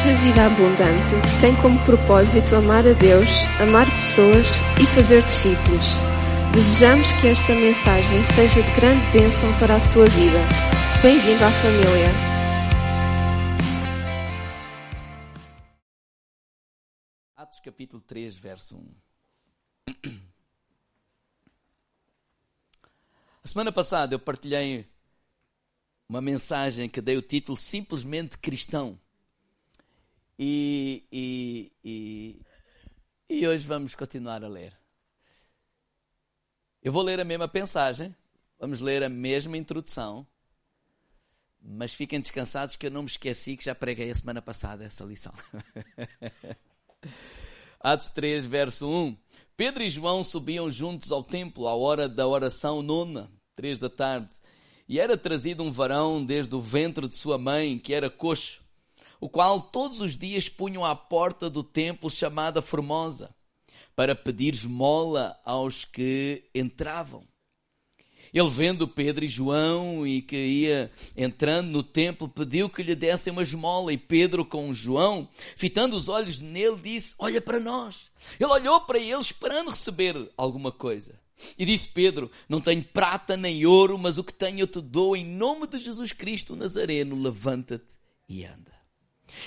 Igreja Vida Abundante tem como propósito amar a Deus, amar pessoas e fazer discípulos. Desejamos que esta mensagem seja de grande bênção para a tua vida. Bem-vindo à família. Atos capítulo 3, verso 1. A semana passada eu partilhei uma mensagem que dei o título Simplesmente Cristão. E, e, e, e hoje vamos continuar a ler. Eu vou ler a mesma mensagem, vamos ler a mesma introdução, mas fiquem descansados que eu não me esqueci que já preguei a semana passada essa lição. Atos 3, verso 1. Pedro e João subiam juntos ao templo à hora da oração nona, três da tarde, e era trazido um varão desde o ventre de sua mãe, que era coxo o qual todos os dias punham à porta do templo chamada Formosa, para pedir esmola aos que entravam. Ele vendo Pedro e João e que ia entrando no templo, pediu que lhe dessem uma esmola. E Pedro, com João, fitando os olhos nele, disse: Olha para nós. Ele olhou para ele, esperando receber alguma coisa. E disse Pedro: Não tenho prata nem ouro, mas o que tenho eu te dou. Em nome de Jesus Cristo Nazareno, levanta-te e anda.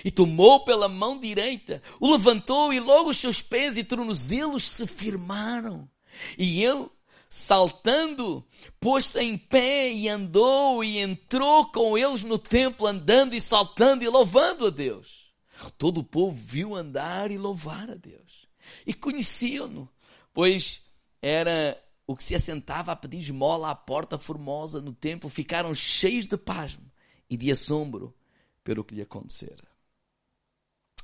E tomou pela mão direita, o levantou e logo os seus pés e tornozelos se firmaram. E ele, saltando, pôs-se em pé e andou e entrou com eles no templo, andando e saltando e louvando a Deus. Todo o povo viu andar e louvar a Deus. E conheciam-no, pois era o que se assentava a pedir esmola à porta formosa no templo. Ficaram cheios de pasmo e de assombro pelo que lhe acontecera.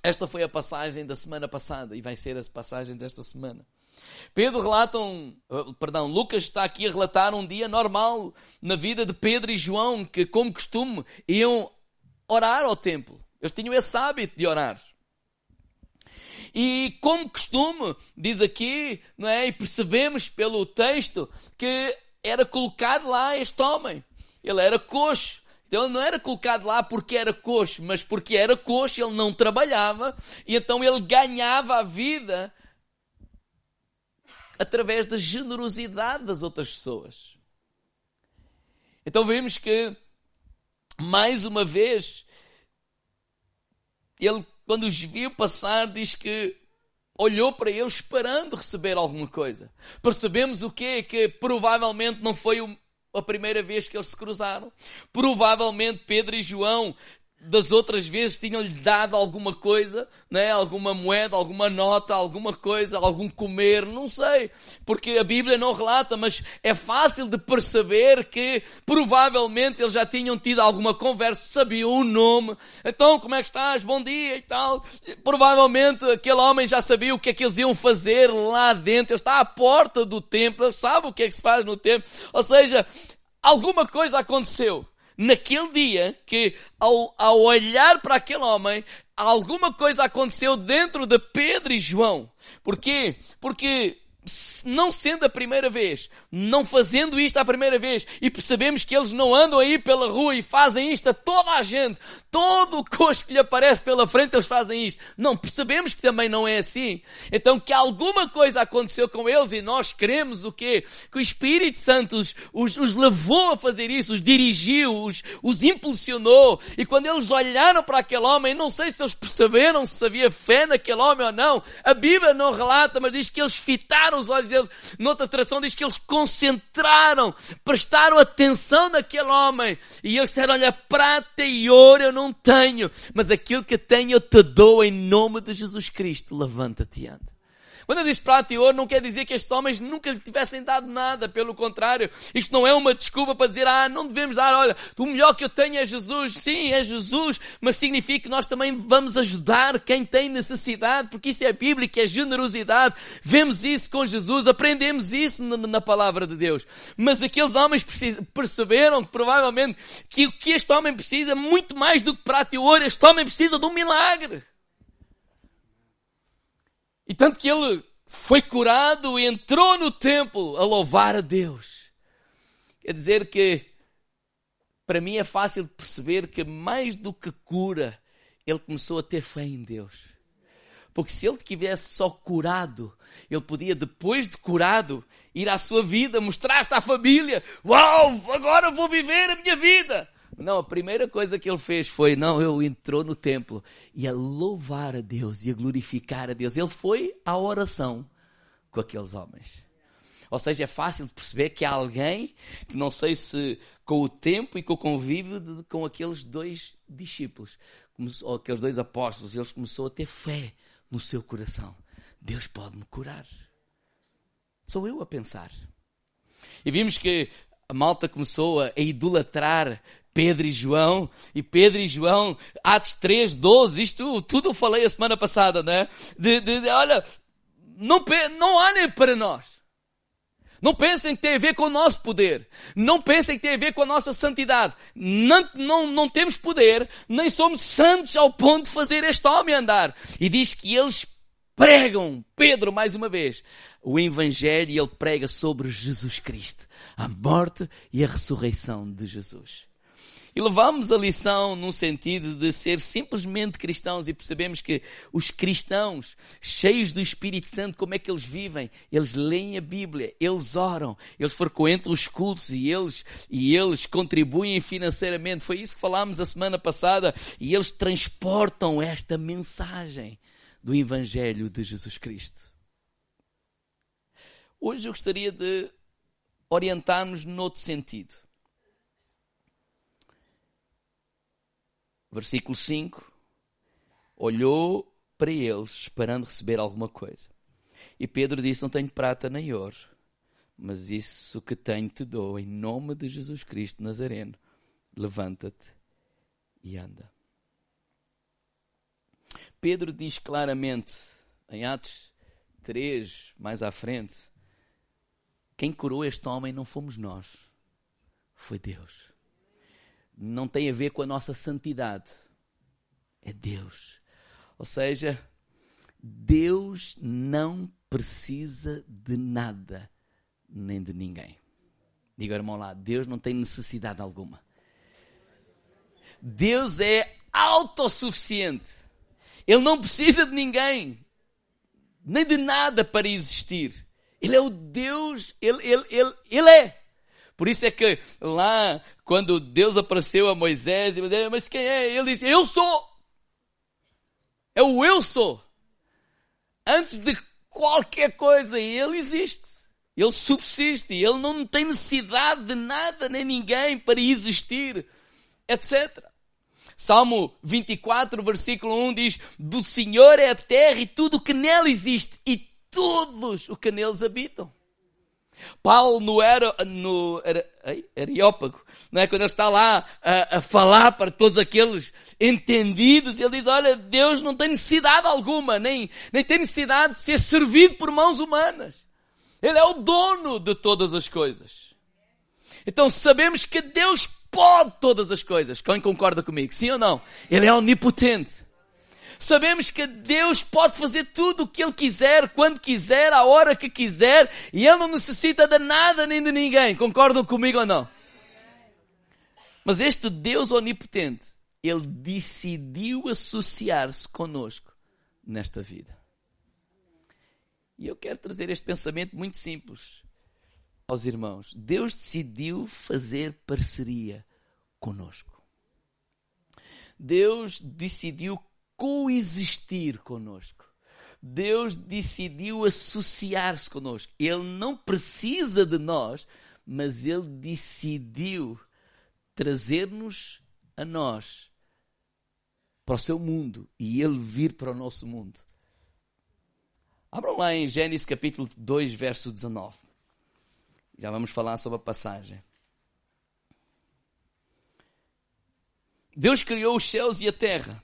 Esta foi a passagem da semana passada e vai ser a passagem desta semana. Pedro relata um, uh, perdão, Lucas está aqui a relatar um dia normal na vida de Pedro e João, que como costume iam orar ao templo. Eles tinham esse hábito de orar. E como costume, diz aqui, não é? E percebemos pelo texto que era colocado lá este homem. Ele era coxo. Ele não era colocado lá porque era coxo, mas porque era coxo, ele não trabalhava e então ele ganhava a vida através da generosidade das outras pessoas. Então vemos que, mais uma vez, ele, quando os viu passar, diz que olhou para eles esperando receber alguma coisa. Percebemos o quê? Que provavelmente não foi o a primeira vez que eles se cruzaram. Provavelmente Pedro e João das outras vezes tinham-lhe dado alguma coisa, né? alguma moeda, alguma nota, alguma coisa, algum comer, não sei, porque a Bíblia não relata, mas é fácil de perceber que provavelmente eles já tinham tido alguma conversa, sabiam o nome, então como é que estás, bom dia e tal. Provavelmente aquele homem já sabia o que é que eles iam fazer lá dentro, ele está à porta do templo, ele sabe o que é que se faz no templo, ou seja, alguma coisa aconteceu naquele dia que, ao, ao olhar para aquele homem, alguma coisa aconteceu dentro de Pedro e João. Porquê? Porque não sendo a primeira vez, não fazendo isto a primeira vez, e percebemos que eles não andam aí pela rua e fazem isto a toda a gente, todo o coxo que lhe aparece pela frente eles fazem isto. Não, percebemos que também não é assim. Então que alguma coisa aconteceu com eles e nós queremos o quê? Que o Espírito Santo os, os, os levou a fazer isso, os dirigiu, os, os impulsionou, e quando eles olharam para aquele homem, não sei se eles perceberam se havia fé naquele homem ou não, a Bíblia não relata, mas diz que eles fitaram os olhos dele. Noutra tradução diz que eles concentraram, prestaram atenção naquele homem. E eles disseram, olha, prata e ouro eu não tenho, mas aquilo que tenho eu te dou em nome de Jesus Cristo. Levanta-te e anda. Quando eu diz prata e ouro, não quer dizer que estes homens nunca lhe tivessem dado nada. Pelo contrário, isto não é uma desculpa para dizer, ah, não devemos dar, olha, o melhor que eu tenho é Jesus. Sim, é Jesus, mas significa que nós também vamos ajudar quem tem necessidade, porque isso é bíblico, é generosidade. Vemos isso com Jesus, aprendemos isso na, palavra de Deus. Mas aqueles homens perceberam que provavelmente que o que este homem precisa, muito mais do que prata e ouro, este homem precisa de um milagre. E tanto que ele foi curado e entrou no templo a louvar a Deus. Quer dizer que, para mim é fácil perceber que mais do que cura, ele começou a ter fé em Deus. Porque se ele tivesse só curado, ele podia, depois de curado, ir à sua vida, mostrar-se à família: Uau, agora vou viver a minha vida. Não, a primeira coisa que ele fez foi, não, ele entrou no templo e a louvar a Deus e a glorificar a Deus. Ele foi à oração com aqueles homens. Ou seja, é fácil de perceber que há alguém que não sei se com o tempo e com o convívio de, com aqueles dois discípulos, ou aqueles dois apóstolos, eles começou a ter fé no seu coração. Deus pode me curar. Sou eu a pensar. E vimos que a malta começou a idolatrar Pedro e João, e Pedro e João, Atos 3, 12, isto tudo eu falei a semana passada, né? De, de, de olha, não, não olhem para nós. Não pensem que tem a ver com o nosso poder. Não pensem que tem a ver com a nossa santidade. Não, não, não temos poder, nem somos santos ao ponto de fazer este homem andar. E diz que eles pregam, Pedro mais uma vez, o Evangelho e ele prega sobre Jesus Cristo, a morte e a ressurreição de Jesus. E levamos a lição num sentido de ser simplesmente cristãos e percebemos que os cristãos, cheios do Espírito Santo, como é que eles vivem? Eles leem a Bíblia, eles oram, eles frequentam os cultos e eles, e eles contribuem financeiramente. Foi isso que falámos a semana passada e eles transportam esta mensagem do Evangelho de Jesus Cristo. Hoje eu gostaria de orientar-nos noutro sentido. Versículo 5. Olhou para eles, esperando receber alguma coisa. E Pedro disse: Não tenho prata nem ouro, mas isso que tenho te dou, em nome de Jesus Cristo Nazareno. Levanta-te e anda. Pedro diz claramente, em Atos 3, mais à frente, quem curou este homem não fomos nós, foi Deus não tem a ver com a nossa santidade. É Deus. Ou seja, Deus não precisa de nada, nem de ninguém. Diga, irmão lá, Deus não tem necessidade alguma. Deus é autossuficiente. Ele não precisa de ninguém, nem de nada para existir. Ele é o Deus, ele, ele, ele, ele é. Por isso é que lá, quando Deus apareceu a Moisés, e disse, mas quem é? Ele disse, eu sou. É o eu sou. Antes de qualquer coisa, ele existe. Ele subsiste. Ele não tem necessidade de nada nem ninguém para existir, etc. Salmo 24, versículo 1 diz: Do Senhor é a terra e tudo o que nela existe, e todos os que neles habitam. Paulo no, era, no era, Areópago, não é? quando ele está lá a, a, falar para todos aqueles entendidos, ele diz, olha, Deus não tem necessidade alguma, nem, nem tem necessidade de ser servido por mãos humanas. Ele é o dono de todas as coisas. Então sabemos que Deus pode todas as coisas. Quem concorda comigo? Sim ou não? Ele é omnipotente. Sabemos que Deus pode fazer tudo o que Ele quiser, quando quiser, a hora que quiser, e Ele não necessita de nada nem de ninguém. Concordam comigo ou não? Mas este Deus onipotente, Ele decidiu associar-se conosco nesta vida. E eu quero trazer este pensamento muito simples aos irmãos. Deus decidiu fazer parceria conosco. Deus decidiu coexistir conosco. Deus decidiu associar-se conosco. Ele não precisa de nós, mas Ele decidiu trazer-nos a nós para o seu mundo e Ele vir para o nosso mundo. Abram lá em Gênesis capítulo 2, verso 19. Já vamos falar sobre a passagem. Deus criou os céus e a terra.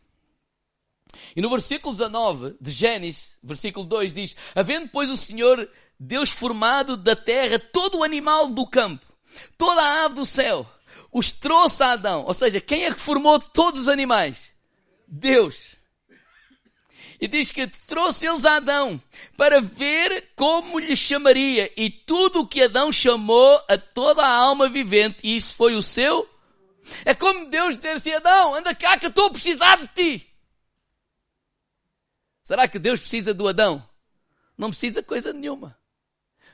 E no versículo 19 de Gênesis, versículo 2 diz: Havendo, pois, o Senhor Deus formado da terra todo o animal do campo, toda a ave do céu, os trouxe a Adão. Ou seja, quem é que formou todos os animais? Deus. E diz que trouxe eles a Adão para ver como lhe chamaria. E tudo o que Adão chamou a toda a alma vivente, e isso foi o seu. É como Deus dizer assim, Adão, anda cá que eu estou a precisar de ti. Será que Deus precisa do Adão? Não precisa coisa nenhuma.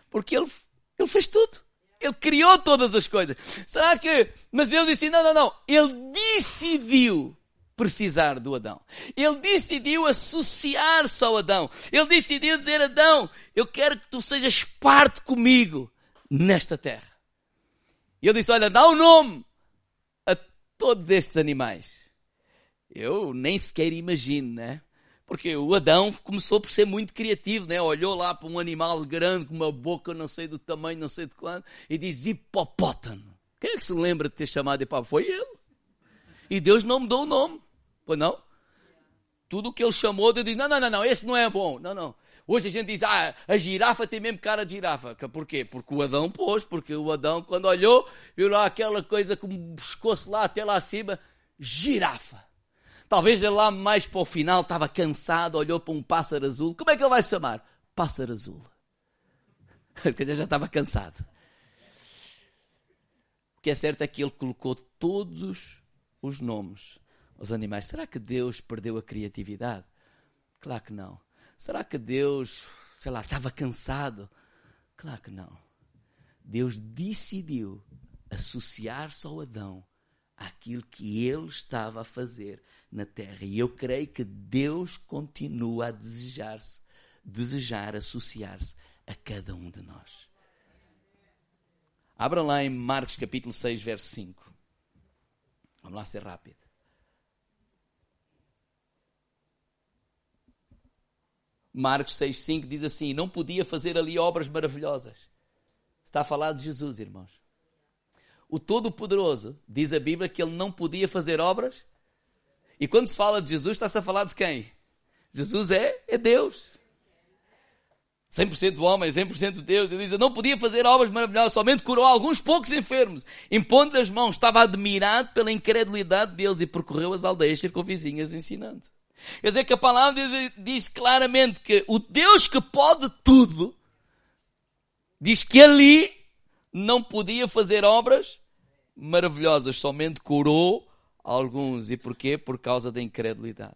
Porque ele, ele fez tudo. Ele criou todas as coisas. Será que. Mas Deus disse: não, não, não. Ele decidiu precisar do Adão. Ele decidiu associar-se ao Adão. Ele decidiu dizer: Adão, eu quero que tu sejas parte comigo nesta terra. E ele disse: Olha, dá o um nome a todos estes animais. Eu nem sequer imagino, né? Porque o Adão começou por ser muito criativo, né? Olhou lá para um animal grande, com uma boca não sei do tamanho, não sei de quanto, e diz hipopótamo. Quem é que se lembra de ter chamado de hipopótamo? Foi ele. E Deus não mudou o nome. Pois não? Tudo que ele chamou, Deus disse, não, não, não, não, esse não é bom. Não, não. Hoje a gente diz, ah, a girafa tem mesmo cara de girafa. Por quê? Porque o Adão pôs, porque o Adão, quando olhou, viu lá aquela coisa com o pescoço lá até lá acima, girafa. Talvez ele lá mais para o final estava cansado, olhou para um pássaro azul. Como é que ele vai se chamar? Pássaro azul. Ele já estava cansado. O que é certo é que ele colocou todos os nomes aos animais. Será que Deus perdeu a criatividade? Claro que não. Será que Deus, sei lá, estava cansado? Claro que não. Deus decidiu associar-se ao Adão àquilo que ele estava a fazer na terra. E eu creio que Deus continua a desejar-se, desejar associar-se a cada um de nós. Abra lá em Marcos capítulo 6, verso 5. Vamos lá ser rápido. Marcos 6, 5 diz assim: Não podia fazer ali obras maravilhosas. Está a falar de Jesus, irmãos. O Todo-Poderoso diz a Bíblia que ele não podia fazer obras e quando se fala de Jesus, está-se a falar de quem? Jesus é, é Deus. 100% homem, 100% Deus. Ele diz, eu não podia fazer obras maravilhosas, somente curou alguns poucos enfermos. Impondo as mãos, estava admirado pela incredulidade deles e percorreu as aldeias circunvizinhas ensinando. Quer dizer que a palavra diz, diz claramente que o Deus que pode tudo, diz que ali não podia fazer obras maravilhosas, somente curou alguns. E porquê? Por causa da incredulidade.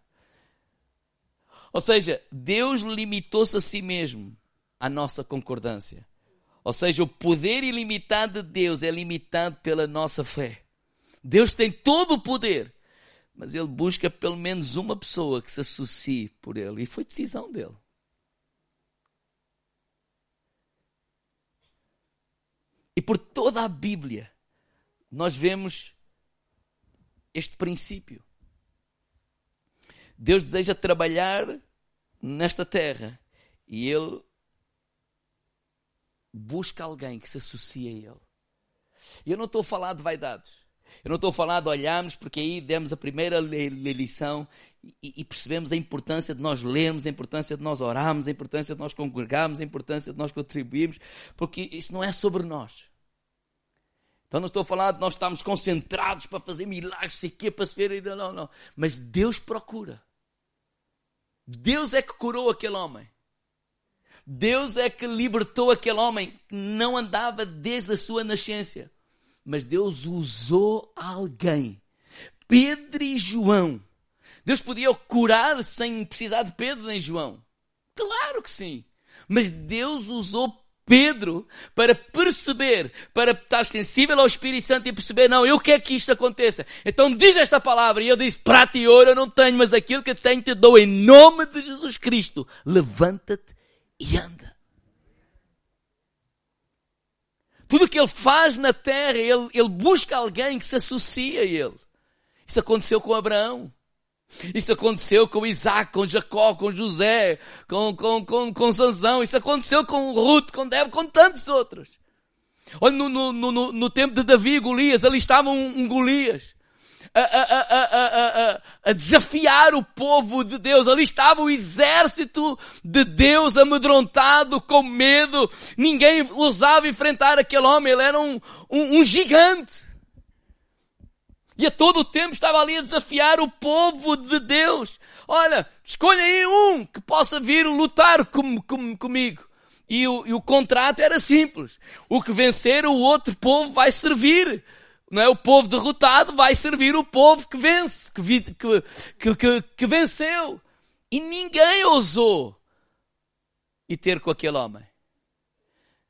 Ou seja, Deus limitou-se a si mesmo à nossa concordância. Ou seja, o poder ilimitado de Deus é limitado pela nossa fé. Deus tem todo o poder, mas Ele busca pelo menos uma pessoa que se associe por Ele. E foi decisão dele. E por toda a Bíblia, nós vemos este princípio. Deus deseja trabalhar nesta terra e Ele busca alguém que se associe a Ele. Eu não estou a falar de vaidades. Eu não estou a falar de olharmos, porque aí demos a primeira lição e, percebemos a importância de nós lermos, a importância de nós orarmos, a importância de nós congregarmos, a importância de nós contribuirmos, porque isso não é sobre nós. Então não estou a falar de nós estarmos concentrados para fazer milagres, sei quê, para se ver. Não, não. Mas Deus procura. Deus é que curou aquele homem. Deus é que libertou aquele homem que não andava desde a sua nascença. Mas Deus usou alguém. Pedro e João. Deus podia curar sem precisar de Pedro nem João. Claro que sim. Mas Deus usou Pedro para perceber, para estar sensível ao Espírito Santo e perceber, não, eu quero que isto aconteça. Então diz esta palavra. E eu disse, prata e ouro eu não tenho, mas aquilo que tenho te dou em nome de Jesus Cristo. Levanta-te e anda. Tudo o que ele faz na terra, ele, ele busca alguém que se associe a ele. Isso aconteceu com Abraão. Isso aconteceu com Isaac, com Jacó, com José, com, com, com, com Sansão. Isso aconteceu com Ruth, com Débora, com tantos outros. Olha, no, no, no, no tempo de Davi e Golias, ali estava um, um Golias. A, a, a, a, desafiar o povo de Deus. Ali estava o exército de Deus amedrontado, com medo. Ninguém ousava enfrentar aquele homem. Ele era um, um, um gigante. E a todo o tempo estava ali a desafiar o povo de Deus. Olha, escolha aí um que possa vir lutar com, com, comigo. E o, e o contrato era simples. O que vencer, o outro povo vai servir. Não é? O povo derrotado vai servir o povo que vence, que, que, que, que venceu. E ninguém ousou ir ter com aquele homem.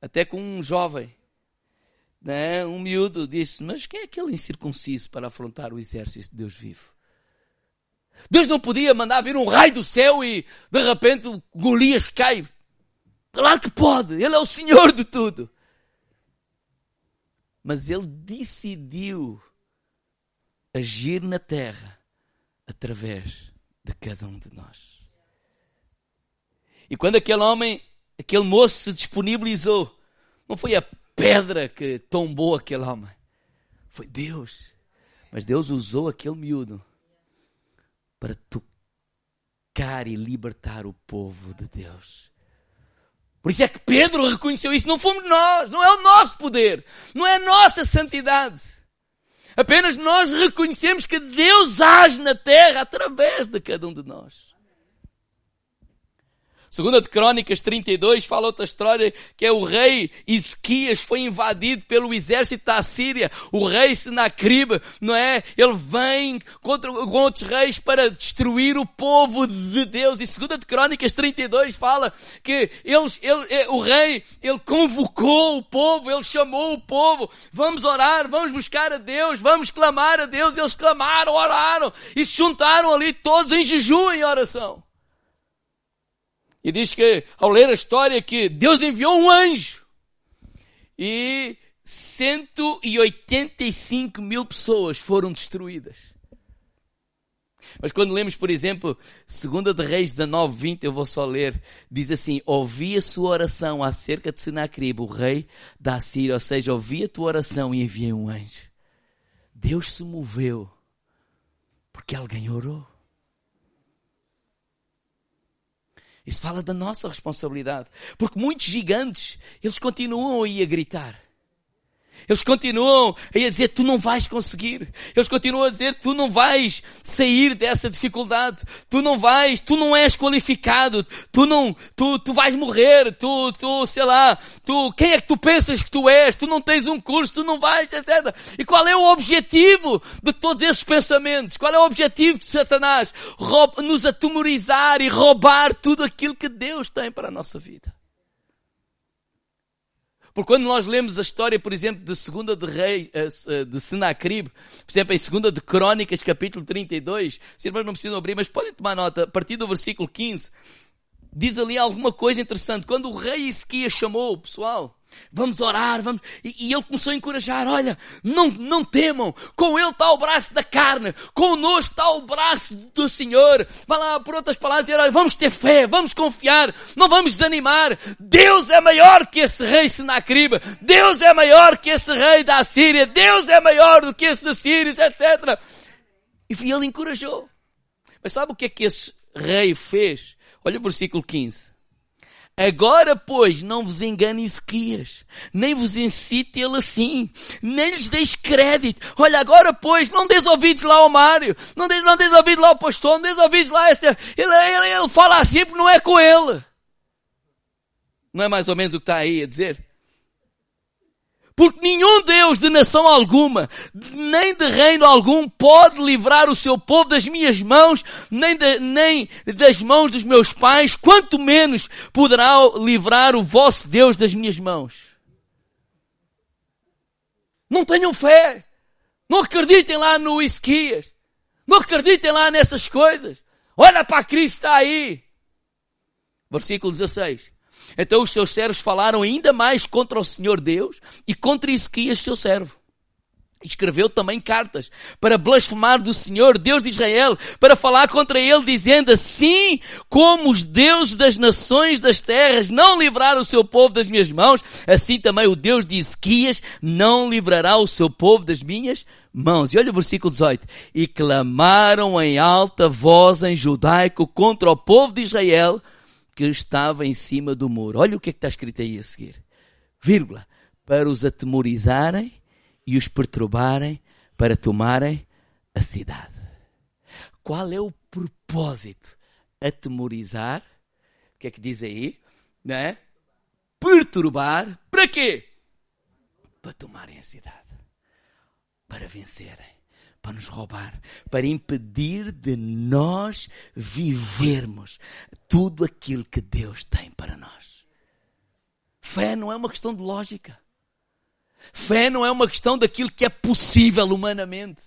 Até com um jovem, né, um miúdo, disse: Mas quem é aquele incircunciso para afrontar o exército de Deus vivo? Deus não podia mandar vir um raio do céu e de repente Golias cai. Claro que pode, Ele é o Senhor de tudo. Mas Ele decidiu agir na terra através de cada um de nós. E quando aquele homem, aquele moço se disponibilizou, não foi a pedra que tombou aquele homem, foi Deus. Mas Deus usou aquele miúdo para tocar e libertar o povo de Deus. Por isso é que Pedro reconheceu isso. Não fomos nós, não é o nosso poder, não é a nossa santidade. Apenas nós reconhecemos que Deus age na terra através de cada um de nós. Segunda de Crônicas 32 fala outra história que é o rei Ezequias foi invadido pelo exército da Síria. O rei Senacribe, não é? Ele vem contra outros reis para destruir o povo de Deus. E segunda de Crônicas 32 fala que eles, ele, eh, o rei, ele convocou o povo, ele chamou o povo. Vamos orar, vamos buscar a Deus, vamos clamar a Deus. Eles clamaram, oraram e se juntaram ali todos em jejum e oração. E diz que, ao ler a história, que Deus enviou um anjo. E 185 mil pessoas foram destruídas. Mas quando lemos, por exemplo, 2 de Reis 19, 20, eu vou só ler, diz assim, ouvi a sua oração acerca de Senacribe, o rei da Síria, ou seja, ouvi a tua oração e enviei um anjo. Deus se moveu porque alguém orou. Isso fala da nossa responsabilidade. Porque muitos gigantes, eles continuam aí a gritar. Eles continuam a dizer, tu não vais conseguir. Eles continuam a dizer, tu não vais sair dessa dificuldade. Tu não vais, tu não és qualificado. Tu não, tu, tu vais morrer. Tu, tu, sei lá, tu, quem é que tu pensas que tu és? Tu não tens um curso, tu não vais, etc. E qual é o objetivo de todos esses pensamentos? Qual é o objetivo de Satanás? Roub, nos atemorizar e roubar tudo aquilo que Deus tem para a nossa vida. Porque quando nós lemos a história, por exemplo, de segunda de rei, eh, eh, de Senacribe, por exemplo, em segunda de Crônicas, capítulo 32, os irmãos não precisam abrir, mas podem tomar nota, a partir do versículo 15, diz ali alguma coisa interessante. Quando o rei Ezequias chamou o pessoal, Vamos orar, vamos. E, e, ele começou a encorajar: olha, não, não temam, com ele está o braço da carne, conosco está o braço do Senhor. Vai lá, por outras palavras, dizer, olha, vamos ter fé, vamos confiar, não vamos desanimar. Deus é maior que esse rei Senacriba, Deus é maior que esse rei da Síria, Deus é maior do que esses assírios, etc. E ele encorajou. Mas sabe o que é que esse rei fez? Olha o versículo 15. Agora, pois, não vos engane Ezequias, nem vos incite ele assim, nem lhes deis crédito. Olha, agora, pois, não deis ouvidos lá ao Mário, não deis, não deis ouvidos lá ao pastor, não deis ouvidos lá a esse, ele, ele, ele fala assim porque não é com ele. Não é mais ou menos o que está aí a dizer? Porque nenhum Deus de nação alguma, nem de reino algum, pode livrar o seu povo das minhas mãos, nem, de, nem das mãos dos meus pais, quanto menos poderá livrar o vosso Deus das minhas mãos. Não tenham fé. Não acreditem lá no Isquias. Não acreditem lá nessas coisas. Olha para Cristo está aí. Versículo 16. Então os seus servos falaram ainda mais contra o Senhor Deus e contra Ezequias, seu servo. Escreveu também cartas para blasfemar do Senhor, Deus de Israel, para falar contra ele, dizendo assim como os deuses das nações das terras não livraram o seu povo das minhas mãos, assim também o Deus de Ezequias não livrará o seu povo das minhas mãos. E olha o versículo 18. E clamaram em alta voz em judaico contra o povo de Israel, que estava em cima do muro. Olha o que é que está escrito aí a seguir. Vírgula. Para os atemorizarem e os perturbarem para tomarem a cidade. Qual é o propósito? Atemorizar. O que é que diz aí? Não é? Perturbar. Para quê? Para tomarem a cidade. Para vencerem para nos roubar, para impedir de nós vivermos tudo aquilo que Deus tem para nós. Fé não é uma questão de lógica. Fé não é uma questão daquilo que é possível humanamente.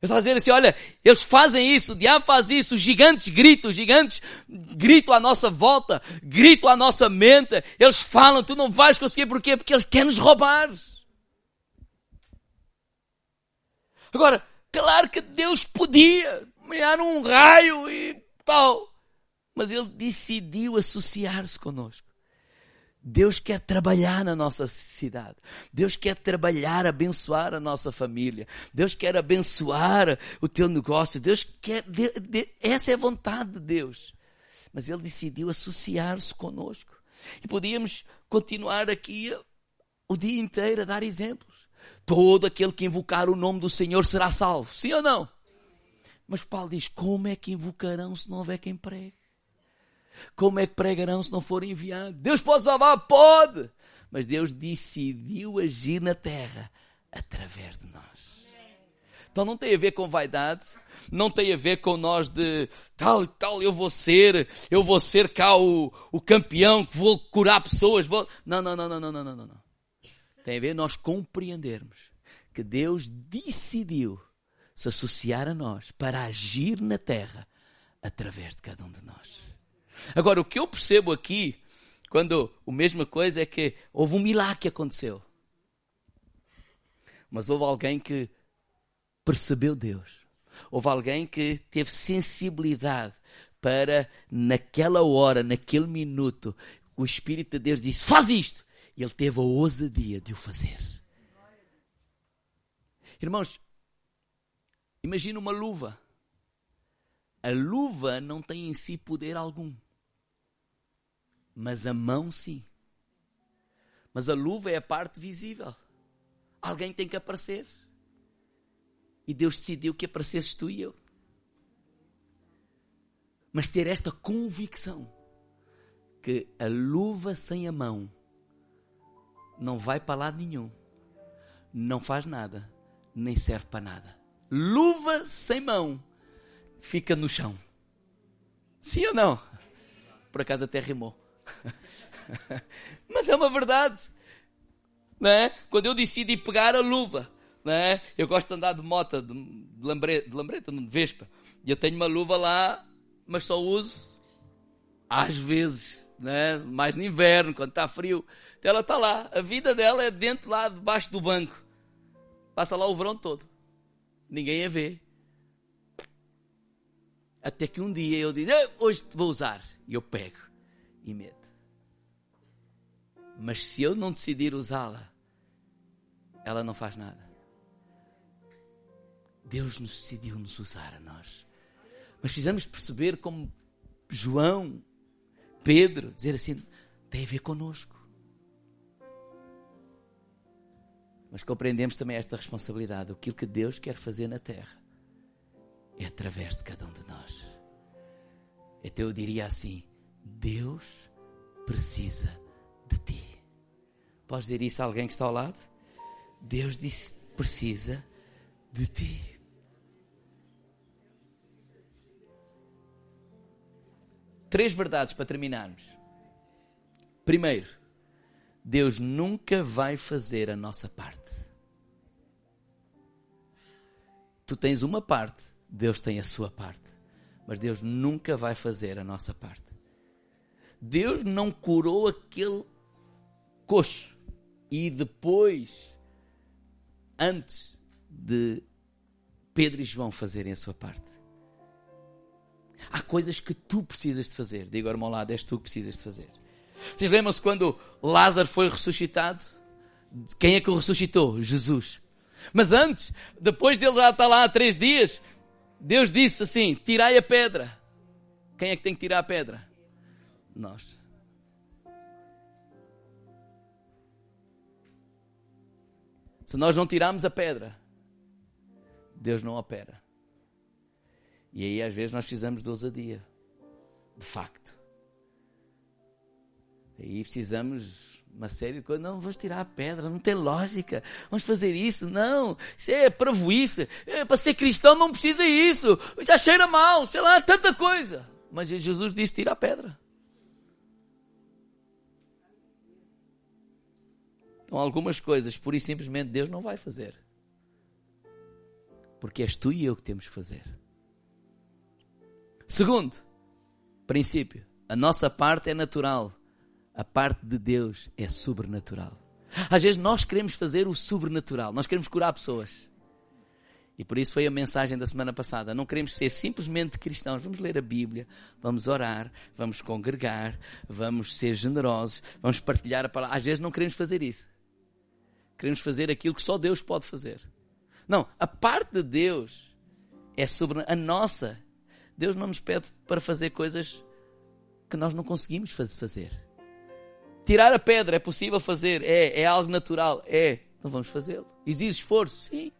Eu estava dizendo assim, olha, eles fazem isso, o diabo faz isso, os gigantes gritam, os gigantes gritam à nossa volta, gritam à nossa mente, eles falam, tu não vais conseguir, porquê? Porque eles querem nos roubar. Agora, claro que Deus podia mear um raio e tal, mas Ele decidiu associar-se conosco. Deus quer trabalhar na nossa cidade. Deus quer trabalhar, abençoar a nossa família. Deus quer abençoar o teu negócio. Deus quer, de, de, essa é a vontade de Deus. Mas Ele decidiu associar-se conosco. E podíamos continuar aqui o dia inteiro a dar exemplos. Todo aquele que invocar o nome do Senhor será salvo. Sim ou não? Mas Paulo diz: como é que invocarão se não houver quem pregue? Como é que pregarão se não forem enviados? Deus pode salvar? Pode! Mas Deus decidiu agir na terra através de nós. Então não tem a ver com vaidade, não tem a ver com nós de tal e tal, eu vou ser, eu vou ser cá o, o campeão que vou curar pessoas. Vou... Não, não, não, não, não, não, não, não. Tem a ver nós compreendermos que Deus decidiu se associar a nós para agir na terra através de cada um de nós. Agora, o que eu percebo aqui, quando a mesma coisa é que houve um milagre que aconteceu. Mas houve alguém que percebeu Deus. Houve alguém que teve sensibilidade para, naquela hora, naquele minuto, o Espírito de Deus disse: Faz isto! Ele teve a ousadia de o fazer. Irmãos, imagina uma luva. A luva não tem em si poder algum mas a mão sim. Mas a luva é a parte visível. Alguém tem que aparecer. E Deus decidiu que aparecesses tu e eu. Mas ter esta convicção que a luva sem a mão não vai para lado nenhum, não faz nada, nem serve para nada. Luva sem mão fica no chão. Sim ou não? Por acaso até rimou. Mas é uma verdade. Não é? Quando eu decidi pegar a luva, não é? eu gosto de andar de moto, de, lambreta, de lambreta, de vespa, e eu tenho uma luva lá, mas só uso às vezes, não é? mais no inverno, quando está frio. Então ela está lá, a vida dela é dentro lá, debaixo do banco. Passa lá o verão todo. Ninguém a vê. Até que um dia eu digo, hoje vou usar. E eu pego e meto. Mas se eu não decidir usá-la, ela não faz nada. Deus nos decidiu nos usar a nós. Mas precisamos perceber como João, Pedro, dizer assim, tem a ver conosco. Mas compreendemos também esta responsabilidade. Aquilo que Deus quer fazer na terra é através de cada um de nós. Então eu diria assim: Deus precisa de ti. Podes dizer isso a alguém que está ao lado? Deus disse: precisa de ti. Três verdades para terminarmos. Primeiro, Deus nunca vai fazer a nossa parte. Tu tens uma parte, Deus tem a sua parte. Mas Deus nunca vai fazer a nossa parte. Deus não curou aquele coxo e depois, antes de Pedro e João fazerem a sua parte. Há coisas que tu precisas de fazer. Digo, irmão, lado, és tu que precisas de fazer. Vocês lembram-se quando Lázaro foi ressuscitado? Quem é que o ressuscitou? Jesus. Mas antes, depois dele já estar lá há três dias, Deus disse assim: tirai a pedra. Quem é que tem que tirar a pedra? Nós. Se nós não tirarmos a pedra, Deus não opera. E aí às vezes nós precisamos de ousadia. De facto. Aí precisamos uma série de coisas. Não, vamos tirar a pedra, não tem lógica. Vamos fazer isso, não. Isso é para voice. É, para ser cristão não precisa isso. Já cheira mal, sei lá, tanta coisa. Mas Jesus disse: tira a pedra. Então, algumas coisas, pura e simplesmente, Deus não vai fazer. Porque és tu e eu que temos que fazer. Segundo princípio, a nossa parte é natural a parte de Deus é sobrenatural. Às vezes nós queremos fazer o sobrenatural, nós queremos curar pessoas. E por isso foi a mensagem da semana passada. Não queremos ser simplesmente cristãos. Vamos ler a Bíblia, vamos orar, vamos congregar, vamos ser generosos, vamos partilhar a palavra. Às vezes não queremos fazer isso. Queremos fazer aquilo que só Deus pode fazer. Não, a parte de Deus é sobre a nossa. Deus não nos pede para fazer coisas que nós não conseguimos fazer. Tirar a pedra é possível fazer? É. É algo natural? É. Então vamos fazê-lo. Exige esforço? Sim.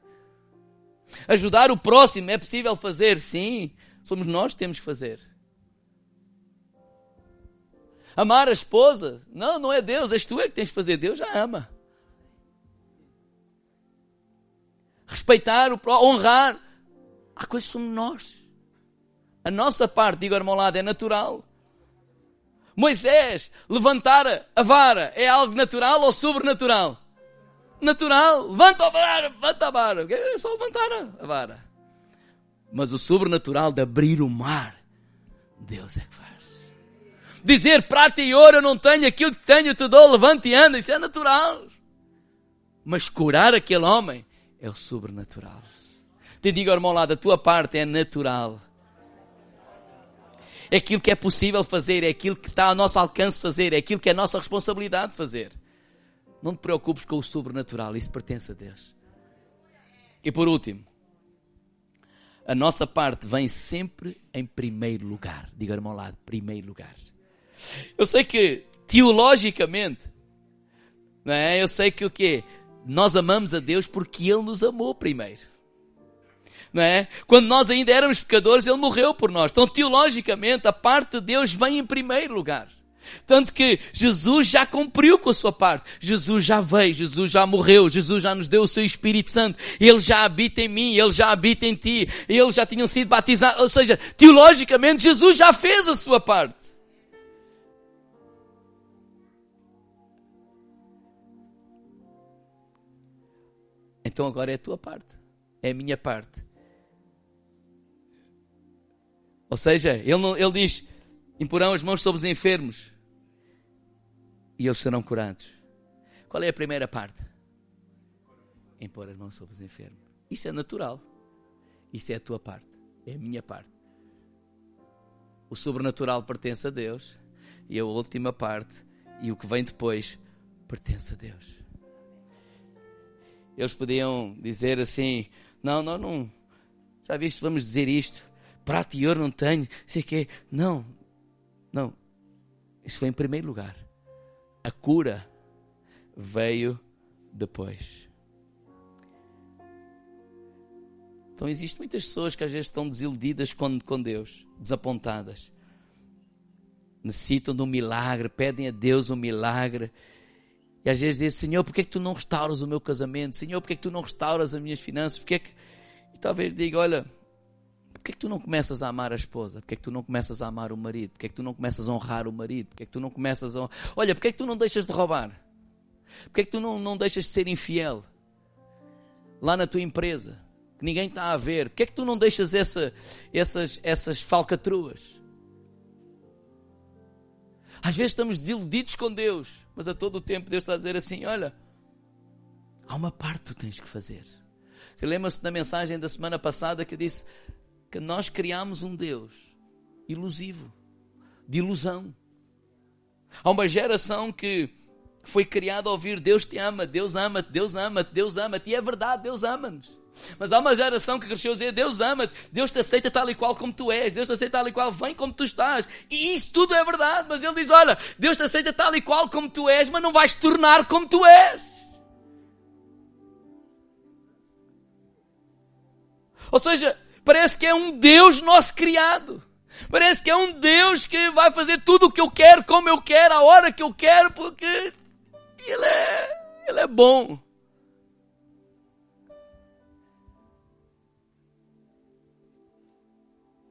Ajudar o próximo é possível fazer? Sim. Somos nós que temos que fazer. Amar a esposa? Não, não é Deus, és tu é que tens que fazer. Deus já ama. Respeitar o próximo, honrar. Há coisas que somos nós. A nossa parte, digo ao lado, é natural. Moisés levantar a vara é algo natural ou sobrenatural? Natural. Levanta a vara, levanta a vara. É só levantar a vara. Mas o sobrenatural de abrir o mar, Deus é que faz. Dizer prata e ouro eu não tenho, aquilo que tenho te dou, levante e anda, isso é natural. Mas curar aquele homem é o sobrenatural. Te digo, irmão, da tua parte é natural é aquilo que é possível fazer, é aquilo que está ao nosso alcance fazer, é aquilo que é nossa responsabilidade fazer. Não te preocupes com o sobrenatural, isso pertence a Deus. E por último, a nossa parte vem sempre em primeiro lugar. Diga irmão lado, primeiro lugar. Eu sei que teologicamente, não é? Eu sei que o quê? Nós amamos a Deus porque Ele nos amou primeiro não é? Quando nós ainda éramos pecadores, Ele morreu por nós. Então, teologicamente, a parte de Deus vem em primeiro lugar. Tanto que Jesus já cumpriu com a sua parte. Jesus já veio, Jesus já morreu, Jesus já nos deu o seu Espírito Santo. Ele já habita em mim, Ele já habita em ti. Eles já tinham sido batizados. Ou seja, teologicamente, Jesus já fez a sua parte. Então agora é a tua parte. É a minha parte. Ou seja, ele, não, ele diz: imporão as mãos sobre os enfermos e eles serão curados. Qual é a primeira parte? Impor as mãos sobre os enfermos. Isso é natural. Isso é a tua parte. É a minha parte. O sobrenatural pertence a Deus e a última parte e o que vem depois pertence a Deus. Eles podiam dizer assim: Não, não, não. Já viste, vamos dizer isto prata e ouro não tenho, sei que Não, não. Isso foi em primeiro lugar. A cura veio depois. Então existem muitas pessoas que às vezes estão desiludidas com, Deus, desapontadas. Necessitam de um milagre, pedem a Deus um milagre. E às vezes dizem, Senhor, porquê é que tu não restauras o meu casamento? Senhor, porquê é que tu não restauras as minhas finanças? Porquê é que... E talvez diga, olha, Porquê é que tu não começas a amar a esposa? Porquê é que tu não começas a amar o marido? Porquê é que tu não começas a honrar o marido? Porquê é que tu não começas a... Olha, porquê é que tu não deixas de roubar? Porquê é que tu não, não deixas de ser infiel? Lá na tua empresa, que ninguém está a ver. Porquê é que tu não deixas essa, essas, essas falcatruas? Às vezes estamos desiludidos com Deus, mas a todo o tempo Deus está a dizer assim: olha, há uma parte que tu tens que fazer. Você lembra-se da mensagem da semana passada que eu disse: que nós criamos um Deus ilusivo, de ilusão. Há uma geração que foi criada a ouvir Deus te ama, Deus ama-te, Deus ama-te, Deus ama-te. E é verdade, Deus ama-nos. Mas há uma geração que cresceu a dizer Deus ama-te, Deus te aceita tal e qual como tu és, Deus te aceita tal e qual, vem como tu estás. E isso tudo é verdade, mas ele diz: Olha, Deus te aceita tal e qual como tu és, mas não vais tornar como tu és. Ou seja, Parece que é um Deus nosso criado. Parece que é um Deus que vai fazer tudo o que eu quero, como eu quero, a hora que eu quero, porque ele é, ele é bom.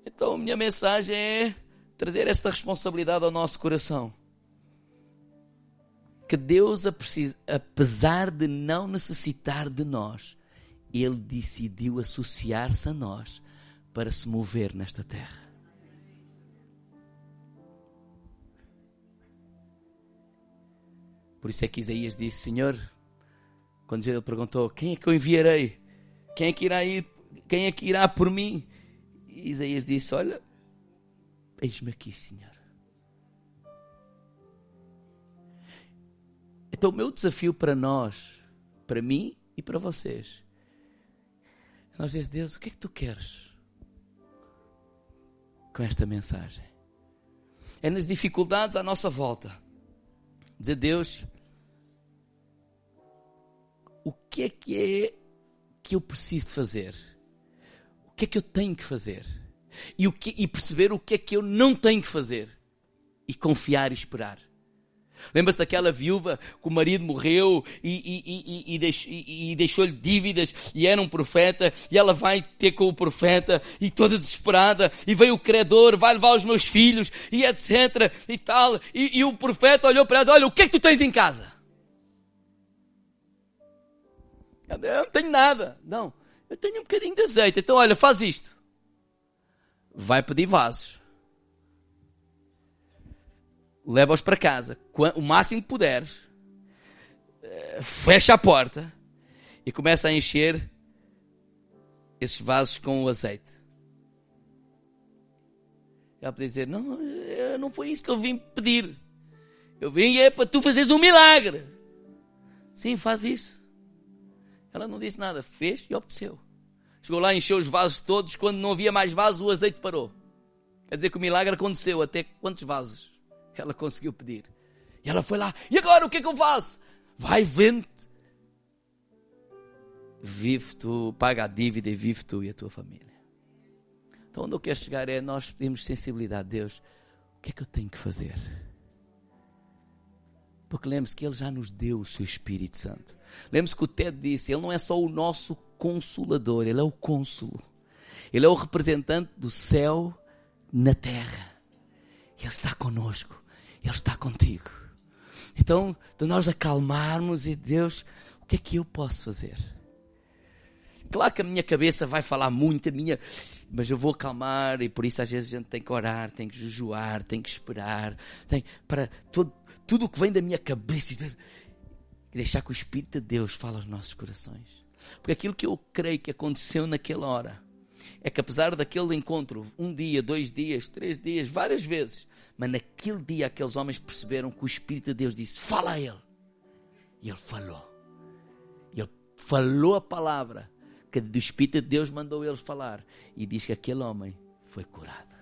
Então, minha mensagem é trazer esta responsabilidade ao nosso coração. Que Deus, apesar de não necessitar de nós, Ele decidiu associar-se a nós para se mover nesta terra. Por isso é que Isaías disse: Senhor, quando ele perguntou: Quem é que eu enviarei? Quem é que irá ir? Quem é que irá por mim? E Isaías disse: Olha, eis-me aqui, Senhor. Então, o meu desafio para nós, para mim e para vocês, nós dizemos: Deus, o que é que tu queres com esta mensagem? É nas dificuldades à nossa volta. Dizer, Deus, o que é que é que eu preciso fazer? O que é que eu tenho que fazer? E, o que, e perceber o que é que eu não tenho que fazer. E confiar e esperar. Lembra-se daquela viúva que o marido morreu e, e, e, e deixou-lhe dívidas e era um profeta e ela vai ter com o profeta e toda desesperada e veio o credor, vai levar os meus filhos e etc e tal. E, o profeta olhou para ela olha, o que é que tu tens em casa? Eu não tenho nada. Não, eu tenho um bocadinho de azeite. Então olha, faz isto. Vai pedir vasos leva-os para casa, o máximo que puderes, eh, fecha a porta e começa a encher esses vasos com o azeite. Ela pode dizer: Não, não foi isso que eu vim pedir. Eu vim é para tu fazeres um milagre. Sim, faz isso. Ela não disse nada, fez e obteceu. Chegou lá, encheu os vasos todos. Quando não havia mais vasos, o azeite parou. Quer dizer que o milagre aconteceu. Até quantos vasos? Ela conseguiu pedir. E ela foi lá, e agora o que é que eu faço? Vai, vente. Vive tu, paga a dívida e vive tu e a tua família. Então, onde eu quero chegar é nós pedimos sensibilidade a Deus. O que é que eu tenho que fazer? Porque lembre-se que Ele já nos deu o seu Espírito Santo. Lembre-se que o Ted disse: Ele não é só o nosso consolador, Ele é o cônsulo. Ele é o representante do céu na terra. Ele está conosco. Ele está contigo. Então, de nós acalmarmos e Deus, o que é que eu posso fazer? Claro que a minha cabeça vai falar muito, a minha, mas eu vou acalmar e por isso às vezes a gente tem que orar, tem que jejuar, tem que esperar, tem para todo, tudo o que vem da minha cabeça e deixar que o Espírito de Deus fale aos nossos corações. Porque aquilo que eu creio que aconteceu naquela hora é que apesar daquele encontro, um dia, dois dias, três dias, várias vezes, mas naquele dia aqueles homens perceberam que o Espírito de Deus disse: Fala a ele. E ele falou. Ele falou a palavra que do Espírito de Deus mandou eles falar. E diz que aquele homem foi curado.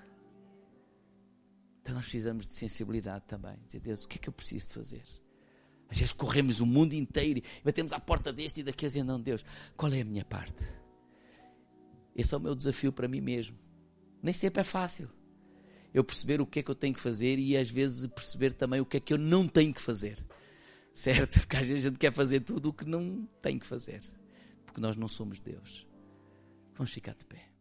Então nós precisamos de sensibilidade também. Dizer, Deus, o que é que eu preciso de fazer? Às vezes corremos o mundo inteiro e batemos à porta deste e daquele dizendo, não, Deus, qual é a minha parte? Esse é o meu desafio para mim mesmo. Nem sempre é fácil eu perceber o que é que eu tenho que fazer e às vezes perceber também o que é que eu não tenho que fazer. Certo? Porque às vezes a gente quer fazer tudo o que não tem que fazer. Porque nós não somos Deus. Vamos ficar de pé.